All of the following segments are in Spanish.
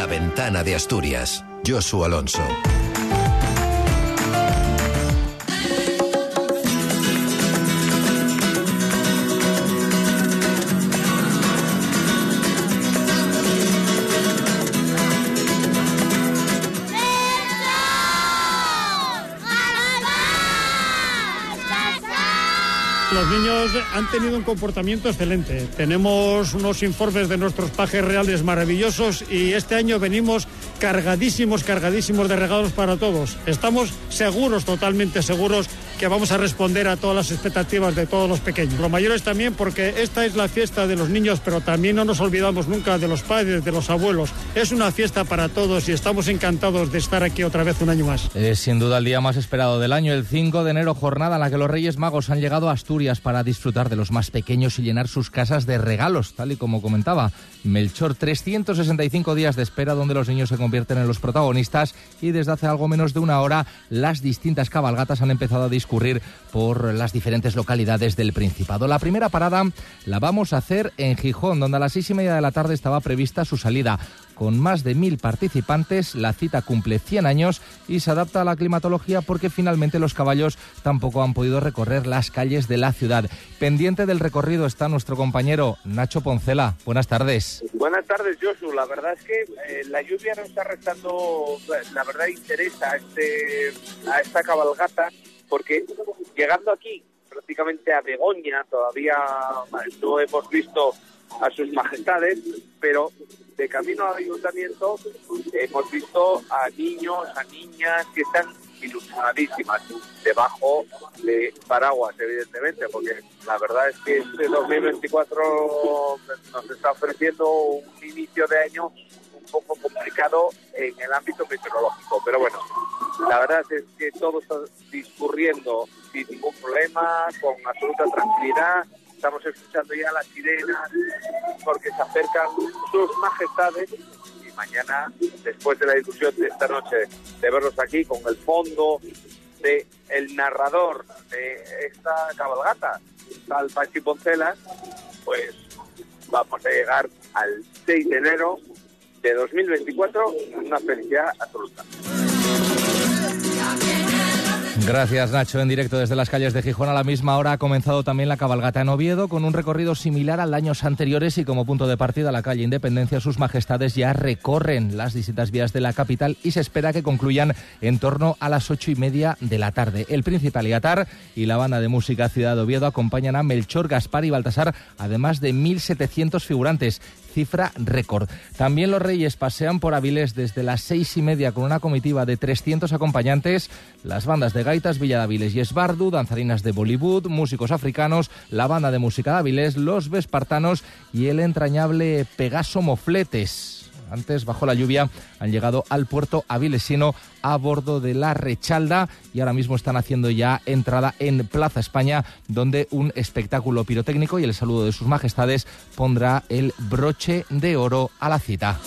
La ventana de Asturias. Josu Alonso. Los niños han tenido un comportamiento excelente. Tenemos unos informes de nuestros pajes reales maravillosos y este año venimos cargadísimos, cargadísimos de regalos para todos. Estamos seguros, totalmente seguros, que vamos a responder a todas las expectativas de todos los pequeños. Los mayores también, porque esta es la fiesta de los niños, pero también no nos olvidamos nunca de los padres, de los abuelos. Es una fiesta para todos y estamos encantados de estar aquí otra vez un año más. Es sin duda el día más esperado del año, el 5 de enero, jornada en la que los Reyes Magos han llegado a Asturias para disfrutar de los más pequeños y llenar sus casas de regalos, tal y como comentaba Melchor. 365 días de espera donde los niños se convierten en los protagonistas y desde hace algo menos de una hora las distintas cabalgatas han empezado a discurrir por las diferentes localidades del Principado. La primera parada la vamos a hacer en Gijón, donde a las seis y media de la tarde estaba prevista su salida. Con más de mil participantes, la cita cumple 100 años y se adapta a la climatología porque finalmente los caballos tampoco han podido recorrer las calles de la ciudad. Pendiente del recorrido está nuestro compañero Nacho Poncela. Buenas tardes. Buenas tardes, Josu. La verdad es que eh, la lluvia no está restando, la verdad, interés a, este, a esta cabalgata porque llegando aquí prácticamente a Begoña todavía no hemos visto a sus majestades, pero de camino al ayuntamiento hemos visto a niños, a niñas que están ilusionadísimas debajo de paraguas, evidentemente, porque la verdad es que este 2024 nos está ofreciendo un inicio de año poco complicado en el ámbito meteorológico, pero bueno, la verdad es que todo está discurriendo sin ningún problema, con absoluta tranquilidad. Estamos escuchando ya las sirenas porque se acercan sus majestades y mañana, después de la discusión de esta noche, de verlos aquí con el fondo de el narrador de esta cabalgata, tal Pachi Poncela, pues vamos a llegar al 6 de enero de 2024 una felicidad absoluta. Gracias Nacho, en directo desde las calles de Gijón a la misma hora ha comenzado también la cabalgata en Oviedo con un recorrido similar al años anteriores y como punto de partida la calle Independencia sus majestades ya recorren las distintas vías de la capital y se espera que concluyan en torno a las ocho y media de la tarde. El príncipe Aliatar y la banda de música Ciudad Oviedo acompañan a Melchor, Gaspar y Baltasar, además de 1.700 figurantes cifra récord. También los Reyes pasean por Avilés desde las seis y media con una comitiva de 300 acompañantes, las bandas de gaitas Villa de y Esbardu, danzarinas de Bollywood, músicos africanos, la banda de música de Avilés, los Vespartanos y el entrañable Pegaso Mofletes antes, bajo la lluvia, han llegado al puerto avilesino a bordo de la Rechalda y ahora mismo están haciendo ya entrada en Plaza España, donde un espectáculo pirotécnico y el saludo de sus majestades pondrá el broche de oro a la cita.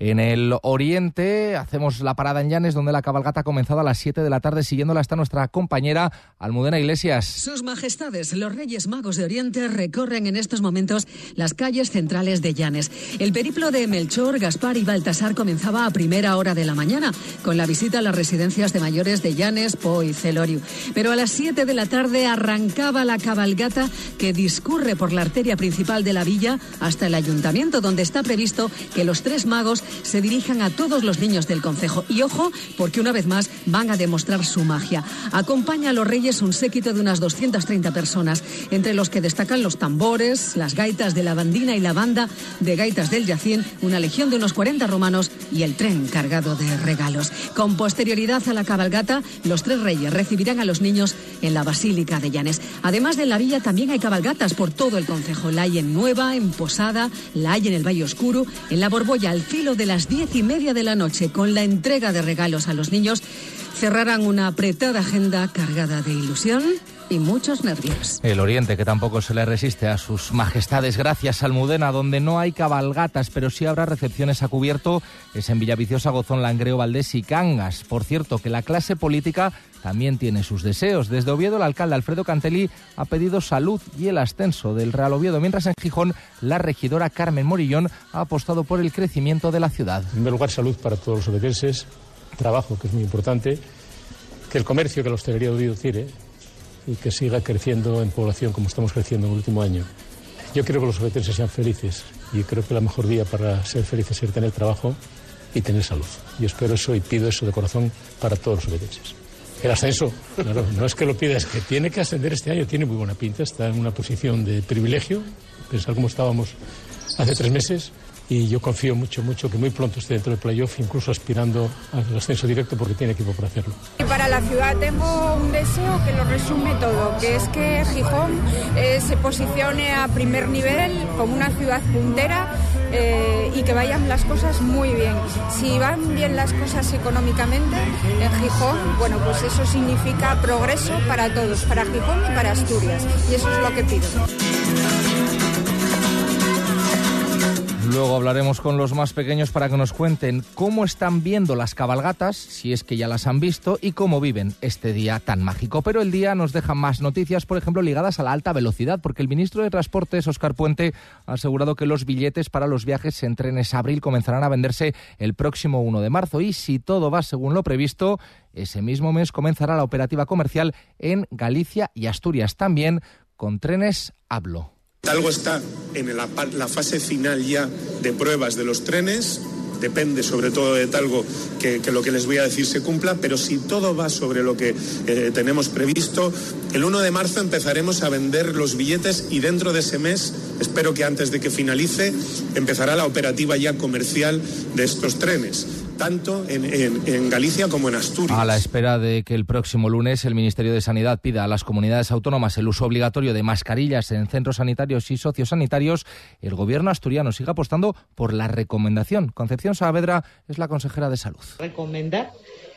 En el oriente hacemos la parada en Llanes, donde la cabalgata ha comenzado a las 7 de la tarde. Siguiéndola está nuestra compañera Almudena Iglesias. Sus majestades, los Reyes Magos de Oriente, recorren en estos momentos las calles centrales de Llanes. El periplo de Melchor, Gaspar y Baltasar comenzaba a primera hora de la mañana, con la visita a las residencias de mayores de Llanes, Po y Celorio. Pero a las 7 de la tarde arrancaba la cabalgata que discurre por la arteria principal de la villa hasta el ayuntamiento, donde está previsto que los tres magos se dirijan a todos los niños del concejo. Y ojo, porque una vez más van a demostrar su magia. Acompaña a los reyes un séquito de unas 230 personas, entre los que destacan los tambores, las gaitas de la bandina y la banda de gaitas del Yacín, una legión de unos 40 romanos y el tren cargado de regalos. Con posterioridad a la cabalgata, los tres reyes recibirán a los niños en la Basílica de Llanes. Además de la villa, también hay cabalgatas por todo el concejo. La hay en Nueva, en Posada, la hay en el Valle Oscuro, en la Borbolla, al filo de las diez y media de la noche, con la entrega de regalos a los niños, cerrarán una apretada agenda cargada de ilusión y muchos nervios. El Oriente, que tampoco se le resiste a sus majestades, gracias Almudena, donde no hay cabalgatas, pero sí habrá recepciones a cubierto, es en Villaviciosa, Gozón, Langreo, Valdés y Cangas. Por cierto, que la clase política también tiene sus deseos. Desde Oviedo, el alcalde Alfredo Cantelí ha pedido salud y el ascenso del Real Oviedo, mientras en Gijón la regidora Carmen Morillón ha apostado por el crecimiento de la ciudad. En primer lugar, salud para todos los obetenses, trabajo, que es muy importante, que el comercio, que la hostelería de Oviedo tiene y que siga creciendo en población como estamos creciendo en el último año. Yo quiero que los obetenses sean felices y creo que el mejor día para ser felices es tener trabajo y tener salud. Yo espero eso y pido eso de corazón para todos los obetenses. El ascenso, claro, no es que lo pida, es que tiene que ascender este año, tiene muy buena pinta, está en una posición de privilegio, pensar cómo estábamos hace tres meses, y yo confío mucho, mucho que muy pronto esté dentro del playoff, incluso aspirando al ascenso directo porque tiene equipo para hacerlo. Y para la ciudad tengo un deseo que lo resume todo, que es que Gijón eh, se posicione a primer nivel como una ciudad puntera eh, y que vayan las cosas muy bien. Si van bien las cosas económicamente en Gijón, bueno, pues eso significa progreso para todos, para Gijón y para Asturias. Y eso es lo que pido. Luego hablaremos con los más pequeños para que nos cuenten cómo están viendo las cabalgatas, si es que ya las han visto, y cómo viven este día tan mágico. Pero el día nos deja más noticias, por ejemplo, ligadas a la alta velocidad, porque el ministro de Transportes, Oscar Puente, ha asegurado que los billetes para los viajes en trenes abril comenzarán a venderse el próximo 1 de marzo. Y si todo va según lo previsto, ese mismo mes comenzará la operativa comercial en Galicia y Asturias, también con trenes Hablo. Talgo está en la, fase final ya de pruebas de los trenes. Depende sobre todo de Talgo que, que lo que les voy a decir se cumpla, pero si todo va sobre lo que eh, tenemos previsto, el 1 de marzo empezaremos a vender los billetes y dentro de ese mes, espero que antes de que finalice, empezará la operativa ya comercial de estos trenes tanto en, en, en, Galicia como en Asturias. A la espera de que el próximo lunes el Ministerio de Sanidad pida a las comunidades autónomas el uso obligatorio de mascarillas en centros sanitarios y sociosanitarios, el gobierno asturiano sigue apostando por la recomendación. Concepción Saavedra es la consejera de Salud. Recomendar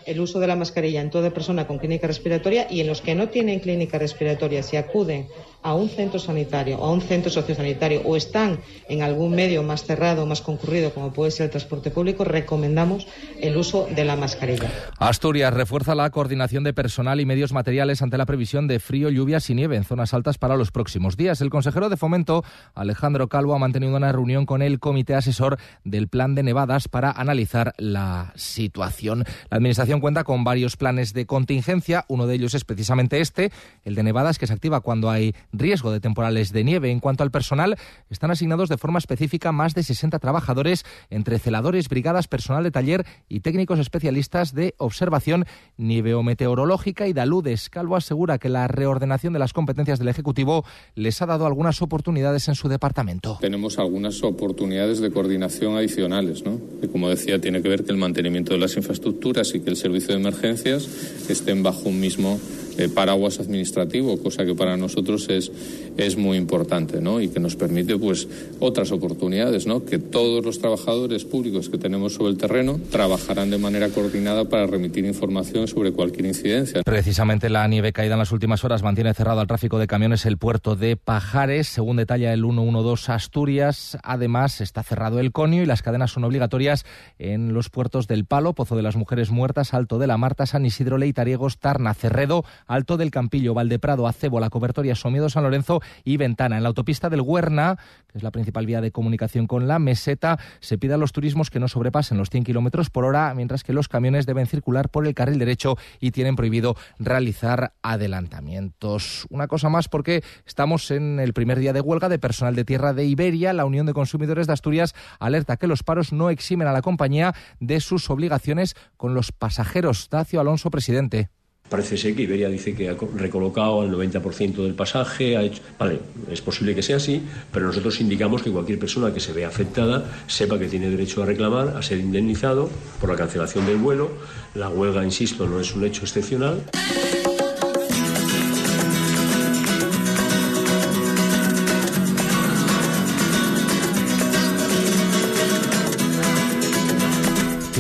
el uso de la mascarilla en toda persona con clínica respiratoria y en los que no tienen clínica respiratoria, si acuden a un centro sanitario o a un centro sociosanitario o están en algún medio más cerrado, más concurrido, como puede ser el transporte público, recomendamos el uso de la mascarilla. Asturias refuerza la coordinación de personal y medios materiales ante la previsión de frío, lluvias y nieve en zonas altas para los próximos días. El consejero de Fomento, Alejandro Calvo, ha mantenido una reunión con el comité asesor del plan de nevadas para analizar la situación. La Administración cuenta con varios planes de contingencia. Uno de ellos es precisamente este, el de nevadas, que se activa cuando hay riesgo de temporales de nieve. En cuanto al personal, están asignados de forma específica más de 60 trabajadores entre celadores, brigadas, personal de taller y técnicos especialistas de observación nieveometeorológica y Daludes. Calvo asegura que la reordenación de las competencias del Ejecutivo les ha dado algunas oportunidades en su departamento. Tenemos algunas oportunidades de coordinación adicionales, ¿no? que como decía tiene que ver que el mantenimiento de las infraestructuras y que el servicio de emergencias estén bajo un mismo eh, paraguas administrativo, cosa que para nosotros es, es muy importante ¿no? y que nos permite pues, otras oportunidades, ¿no? que todos los trabajadores públicos que tenemos sobre el terreno trabajarán de manera coordinada para remitir información sobre cualquier incidencia. Precisamente la nieve caída en las últimas horas mantiene cerrado al tráfico de camiones el puerto de Pajares, según detalla el 112 Asturias. Además, está cerrado el conio y las cadenas son obligatorias en los puertos del Palo, Pozo de las Mujeres Muertas, Alto de la Marta, San Isidro, Leitariegos, Tarna, Cerredo, Alto del Campillo, Valdeprado, Acebo, La Cobertoria, Somiedo, San Lorenzo y Ventana. En la autopista del Huerna, que es la principal vía de comunicación con la meseta, se pide a los turismos que no sobrepasen los 100 kilómetros por hora, mientras que los camiones deben circular por el carril derecho y tienen prohibido realizar adelantamientos. Una cosa más porque estamos en el primer día de huelga de personal de tierra de Iberia. La Unión de Consumidores de Asturias alerta que los paros no eximen a la compañía de sus obligaciones con los pasajeros. Dacio Alonso, presidente. Parece ser que Iberia dice que ha recolocado el 90% del pasaje. Vale, es posible que sea así, pero nosotros indicamos que cualquier persona que se vea afectada sepa que tiene derecho a reclamar, a ser indemnizado por la cancelación del vuelo. La huelga, insisto, no es un hecho excepcional.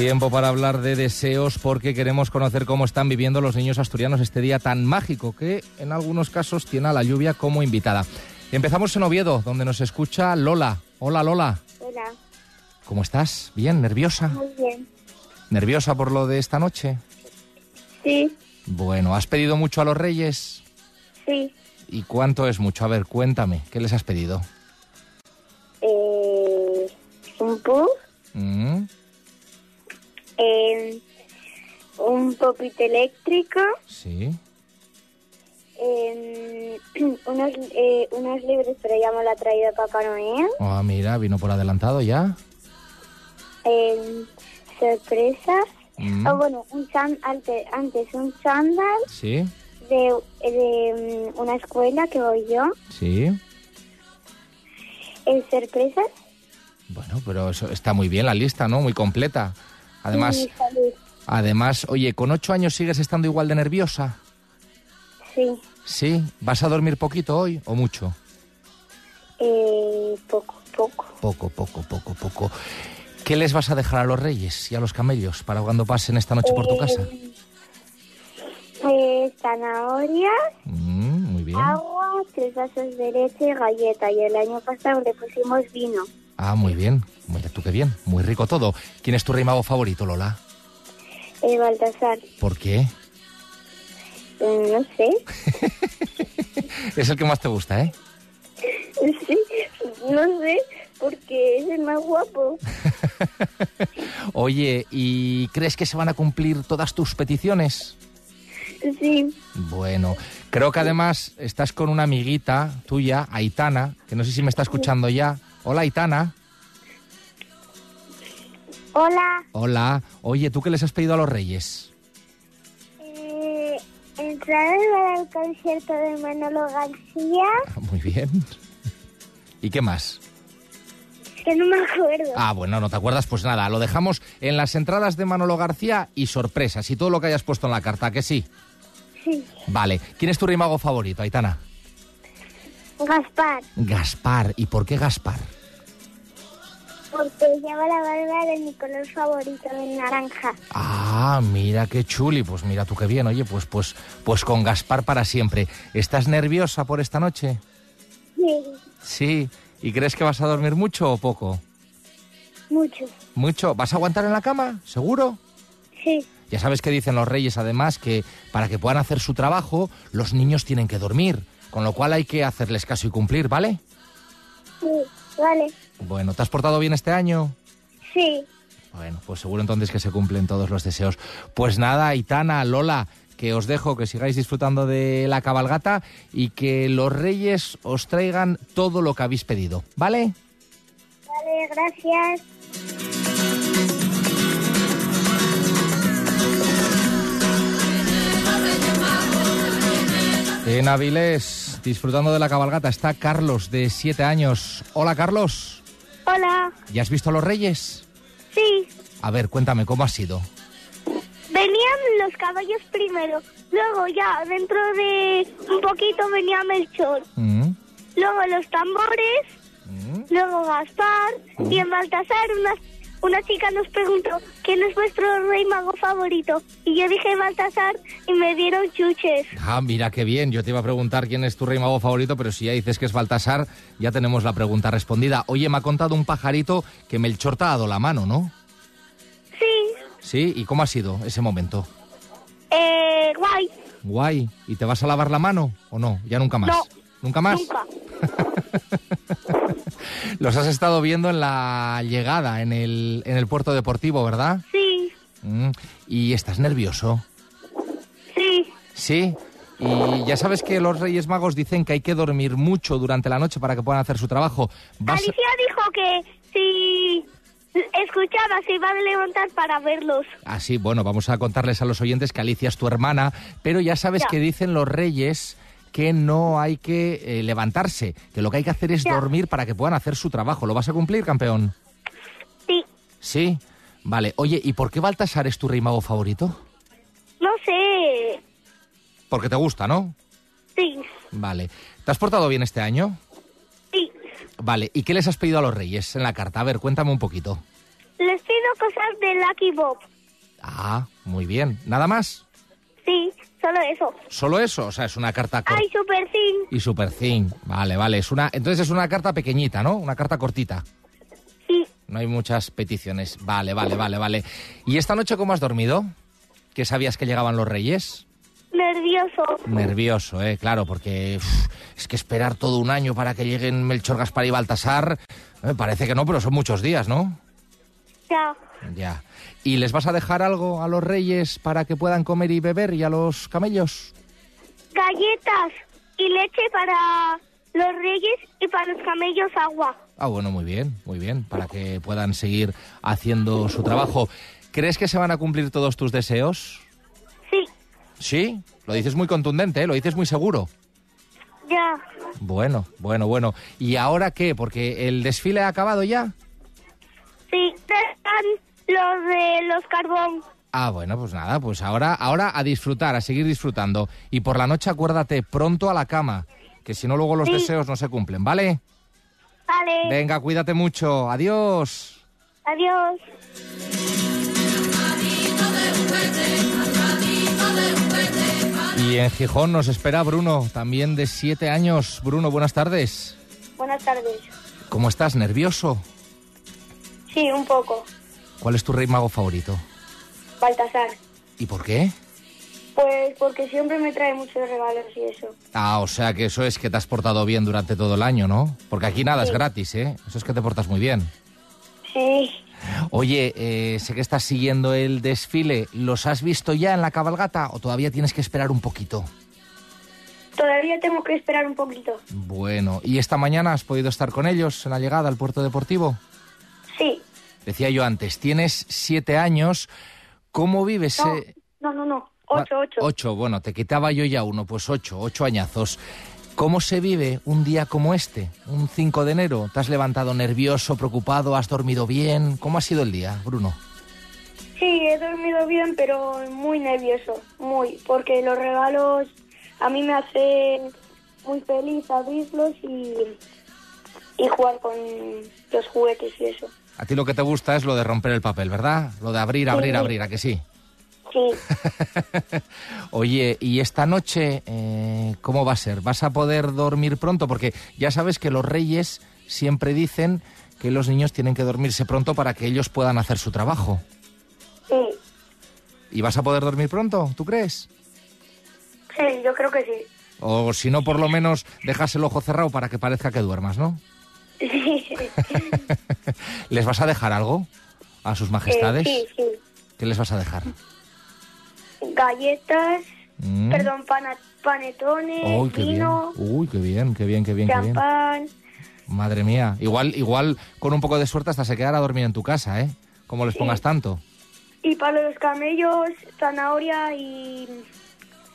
Tiempo para hablar de deseos porque queremos conocer cómo están viviendo los niños asturianos este día tan mágico que en algunos casos tiene a la lluvia como invitada. Empezamos en Oviedo, donde nos escucha Lola. Hola Lola. Hola, ¿Cómo estás? ¿Bien? ¿Nerviosa? muy bien. ¿Nerviosa por lo de esta noche? Sí, Bueno, ¿has pedido mucho a los reyes? sí. ¿Y cuánto es mucho? A ver, cuéntame, ¿qué les has pedido? Eh, un puff, Mm, eh, un popito eléctrico, sí. eh, unos, eh, unos libros, pero ya me lo ha traído Papá Noel, Ah, mira, vino por adelantado ya. eh, sorpresas, Mm, o bueno, un chan- ante- antes un chándal Sí, de, de mm, una escuela que voy yo, sí. sorpresas Bueno, pero eso está muy bien la lista, ¿no? Muy completa. Además, además, oye, ¿con ocho años sigues estando igual de nerviosa? Sí, Sí. ¿Vas a dormir poquito hoy o mucho? eh, poco, poco. Poco, poco, poco, poco. ¿Qué les vas a dejar a los reyes y a los camellos para cuando pasen esta noche por tu casa? Eh, zanahorias, Mm, muy bien. agua, tres vasos de leche y galleta. Y el año pasado le pusimos vino. Ah, muy bien. Mira tú qué bien. Muy rico todo. ¿Quién es tu rey mago favorito, Lola? Eh, Baltasar, ¿Por qué? eh, no sé. Es el que más te gusta, ¿eh? Sí, no sé, porque es el más guapo. Oye, ¿y crees que se van a cumplir todas tus peticiones? Sí, Bueno, creo que además estás con una amiguita tuya, Aitana, que no sé si me está escuchando ya. Hola, Aitana. hola. Hola. Oye, ¿tú qué les has pedido a los reyes? Eh, entradas para el concierto de Manolo García, Muy bien. ¿Y qué más? que no me acuerdo. Ah, bueno, no te acuerdas, pues nada, lo dejamos en las entradas de Manolo García y sorpresas y todo lo que hayas puesto en la carta, que sí. Sí, Vale, ¿quién es tu rey mago favorito, Aitana? Gaspar, Gaspar. ¿Y por qué Gaspar? porque lleva la barba de mi color favorito, el naranja. Ah, mira qué chuli. Pues mira tú qué bien. Oye, pues pues pues con Gaspar para siempre. ¿Estás nerviosa por esta noche? Sí, Sí. ¿Y crees que vas a dormir mucho o poco? mucho. ¿Mucho? ¿Vas a aguantar en la cama? ¿Seguro? Sí, Ya sabes que dicen los reyes, además, que para que puedan hacer su trabajo, los niños tienen que dormir. Con lo cual hay que hacerles caso y cumplir, ¿vale? sí, vale. Bueno, ¿te has portado bien este año? Sí, Bueno, pues seguro entonces que se cumplen todos los deseos. Pues nada, Aitana, Lola, que os dejo que sigáis disfrutando de la cabalgata y que los reyes os traigan todo lo que habéis pedido, ¿vale? vale, gracias. En Avilés, disfrutando de la cabalgata, está Carlos, de siete años. Hola, Carlos. Hola, ¿Ya has visto a los reyes? sí, A ver, cuéntame, ¿cómo ha sido? venían los caballos primero, luego ya dentro de un poquito venía Melchor, Mm, luego los tambores, mm. luego Gaspar y en Baltasar una, una chica nos preguntó quién es vuestro rey mago favorito y yo dije Baltasar y me dieron chuches. Ah, mira qué bien. Yo te iba a preguntar quién es tu rey mago favorito, pero si ya dices que es Baltasar, ya tenemos la pregunta respondida. Oye, me ha contado un pajarito que Melchor te ha dado la mano, ¿no? Sí, Sí, ¿y cómo ha sido ese momento? eh, guay, Guay. ¿Y te vas a lavar la mano o no? Ya nunca más. No. ¿Nunca más? nunca. Los has estado viendo en la llegada, en el, en el puerto deportivo, ¿verdad? Sí, Mm, ¿Y estás nervioso? sí, Sí. Y ya sabes que los Reyes Magos dicen que hay que dormir mucho durante la noche para que puedan hacer su trabajo. Vas- Alicia dijo que si escuchaba se iban a levantar para verlos. Ah, sí, bueno, vamos a contarles a los oyentes que Alicia es tu hermana, pero ya sabes Ya. que dicen los Reyes que no hay que eh, levantarse, que lo que hay que hacer es Ya. dormir para que puedan hacer su trabajo. ¿Lo vas a cumplir, campeón? Sí, Sí. Vale, oye, ¿y por qué Baltasar es tu rey mago favorito? no sé. Porque te gusta, ¿no? Sí, Vale. ¿Te has portado bien este año? sí. Vale, ¿y qué les has pedido a los reyes en la carta? A ver, cuéntame un poquito. Les pido cosas de Lucky Bob. Ah, muy bien. ¿Nada más? Sí, solo eso. Solo eso, o sea, es una carta corta. Ay, Super Thing. Y super thin. Vale, vale. Es una, entonces es una carta pequeñita, ¿no? Una carta cortita. Sí. No hay muchas peticiones. Vale, vale, vale, vale. ¿Y esta noche cómo has dormido? ¿Que sabías que llegaban los reyes? Nervioso. Nervioso, ¿eh? Claro, porque es que esperar todo un año para que lleguen Melchor, Gaspar y Baltasar, eh, parece que no, pero son muchos días, ¿no? Ya. Ya. ¿Y les vas a dejar algo a los reyes para que puedan comer y beber y a los camellos? Galletas y leche para los reyes y para los camellos agua. Ah, bueno, muy bien, muy bien, para que puedan seguir haciendo su trabajo. ¿Crees que se van a cumplir todos tus deseos? Sí. Sí, lo dices muy contundente, ¿eh? lo dices muy seguro. Ya. Bueno, bueno, bueno. ¿Y ahora qué? Porque el desfile ha acabado ya. Sí. Están los de los carbón. Ah, bueno, pues nada, pues ahora, ahora a disfrutar, a seguir disfrutando. Y por la noche acuérdate, pronto a la cama, que si no luego los Sí. deseos no se cumplen, ¿vale? Vale. Venga, cuídate mucho. Adiós. Adiós. Y en Gijón nos espera Bruno, también de siete años. Bruno, buenas tardes. Buenas tardes. ¿Cómo estás? ¿Nervioso? Sí, un poco. ¿Cuál es tu rey mago favorito? Baltasar. ¿Y por qué? Pues porque siempre me trae muchos regalos y eso. Ah, o sea que eso es que te has portado bien durante todo el año, ¿no? Porque aquí nada es gratis, ¿eh? Eso es que te portas muy bien. Sí. Oye, eh, sé que estás siguiendo el desfile. ¿Los has visto ya en la cabalgata o todavía tienes que esperar un poquito? Todavía tengo que esperar un poquito. Bueno, ¿y esta mañana has podido estar con ellos en la llegada al puerto deportivo? Sí. Decía yo antes, tienes siete años. ¿Cómo vives? No, eh? no, no, no. Ocho, ocho. Ocho, bueno, te quitaba yo ya uno, pues ocho, ocho añazos. ¿Cómo se vive un día como este, un 5 de enero? ¿Te has levantado nervioso, preocupado, has dormido bien? ¿Cómo ha sido el día, Bruno? Sí, he dormido bien, pero muy nervioso. Muy. Porque los regalos a mí me hacen muy feliz abrirlos y, y jugar con los juguetes y eso. A ti lo que te gusta es lo de romper el papel, ¿verdad? Lo de abrir, abrir, Sí. abrir, ¿a que sí? Sí. Oye, ¿y esta noche eh, cómo va a ser? ¿Vas a poder dormir pronto? Porque ya sabes que los reyes siempre dicen que los niños tienen que dormirse pronto para que ellos puedan hacer su trabajo. Sí. ¿Y vas a poder dormir pronto? ¿Tú crees? Sí, yo creo que sí. O si no, por lo menos dejas el ojo cerrado para que parezca que duermas, ¿no? Sí. ¿Les vas a dejar algo a sus majestades? Eh, sí, sí. ¿Qué les vas a dejar? Galletas, Mm. perdón, pana- panetones, Uy, qué bien. vino, Uy, qué bien, qué bien, qué bien, qué bien. champán. Madre mía. Igual, igual, con un poco de suerte hasta se quedará a dormir en tu casa, ¿eh? Como les pongas tanto. Y para los camellos, zanahoria y,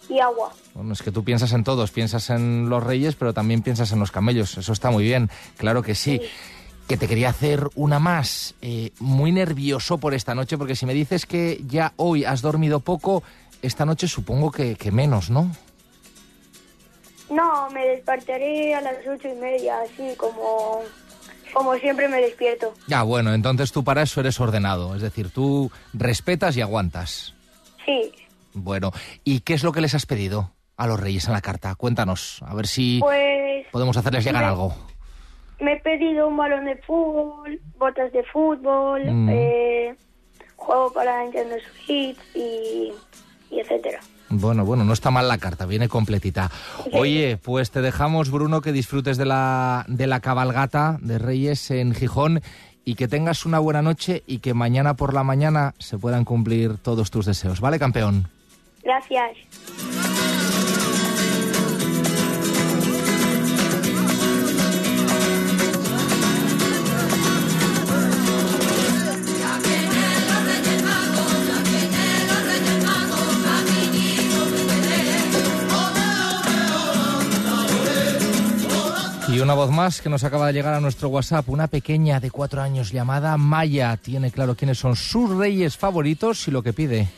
y agua. Bueno, es que tú piensas en todos, piensas en los reyes, pero también piensas en los camellos. Eso está muy bien, claro que sí. Que te quería hacer una más. Eh, muy nervioso por esta noche, porque si me dices que ya hoy has dormido poco, esta noche supongo que, que menos, ¿no? No, me despertaré a las ocho y media, así como, como siempre me despierto. Ya, bueno, entonces tú para eso eres ordenado. Es decir, tú respetas y aguantas. Sí, Bueno, ¿y qué es lo que les has pedido a los reyes en la carta? Cuéntanos, a ver si pues podemos hacerles llegar me- algo. Me he pedido un balón de fútbol, botas de fútbol, Mm. eh, juego para Nintendo Switch y, y etcétera. Bueno, bueno, no está mal la carta, viene completita. Oye, pues te dejamos, Bruno, que disfrutes de la, de la cabalgata de Reyes en Gijón y que tengas una buena noche y que mañana por la mañana se puedan cumplir todos tus deseos. ¿Vale, campeón? Gracias. Una voz más que nos acaba de llegar a nuestro WhatsApp, una pequeña de cuatro años llamada Maya. Tiene claro quiénes son sus reyes favoritos y lo que pide.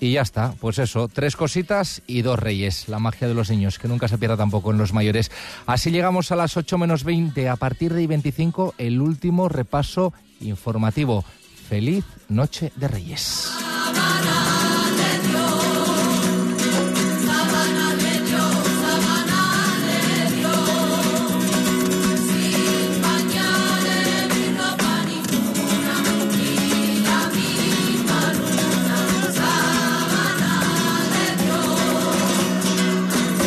Y ya está, pues eso, tres cositas y dos reyes. La magia de los niños, que nunca se pierda tampoco en los mayores. Así llegamos a las 8 menos 20. A partir de 25, el último repaso informativo. Feliz Noche de Reyes.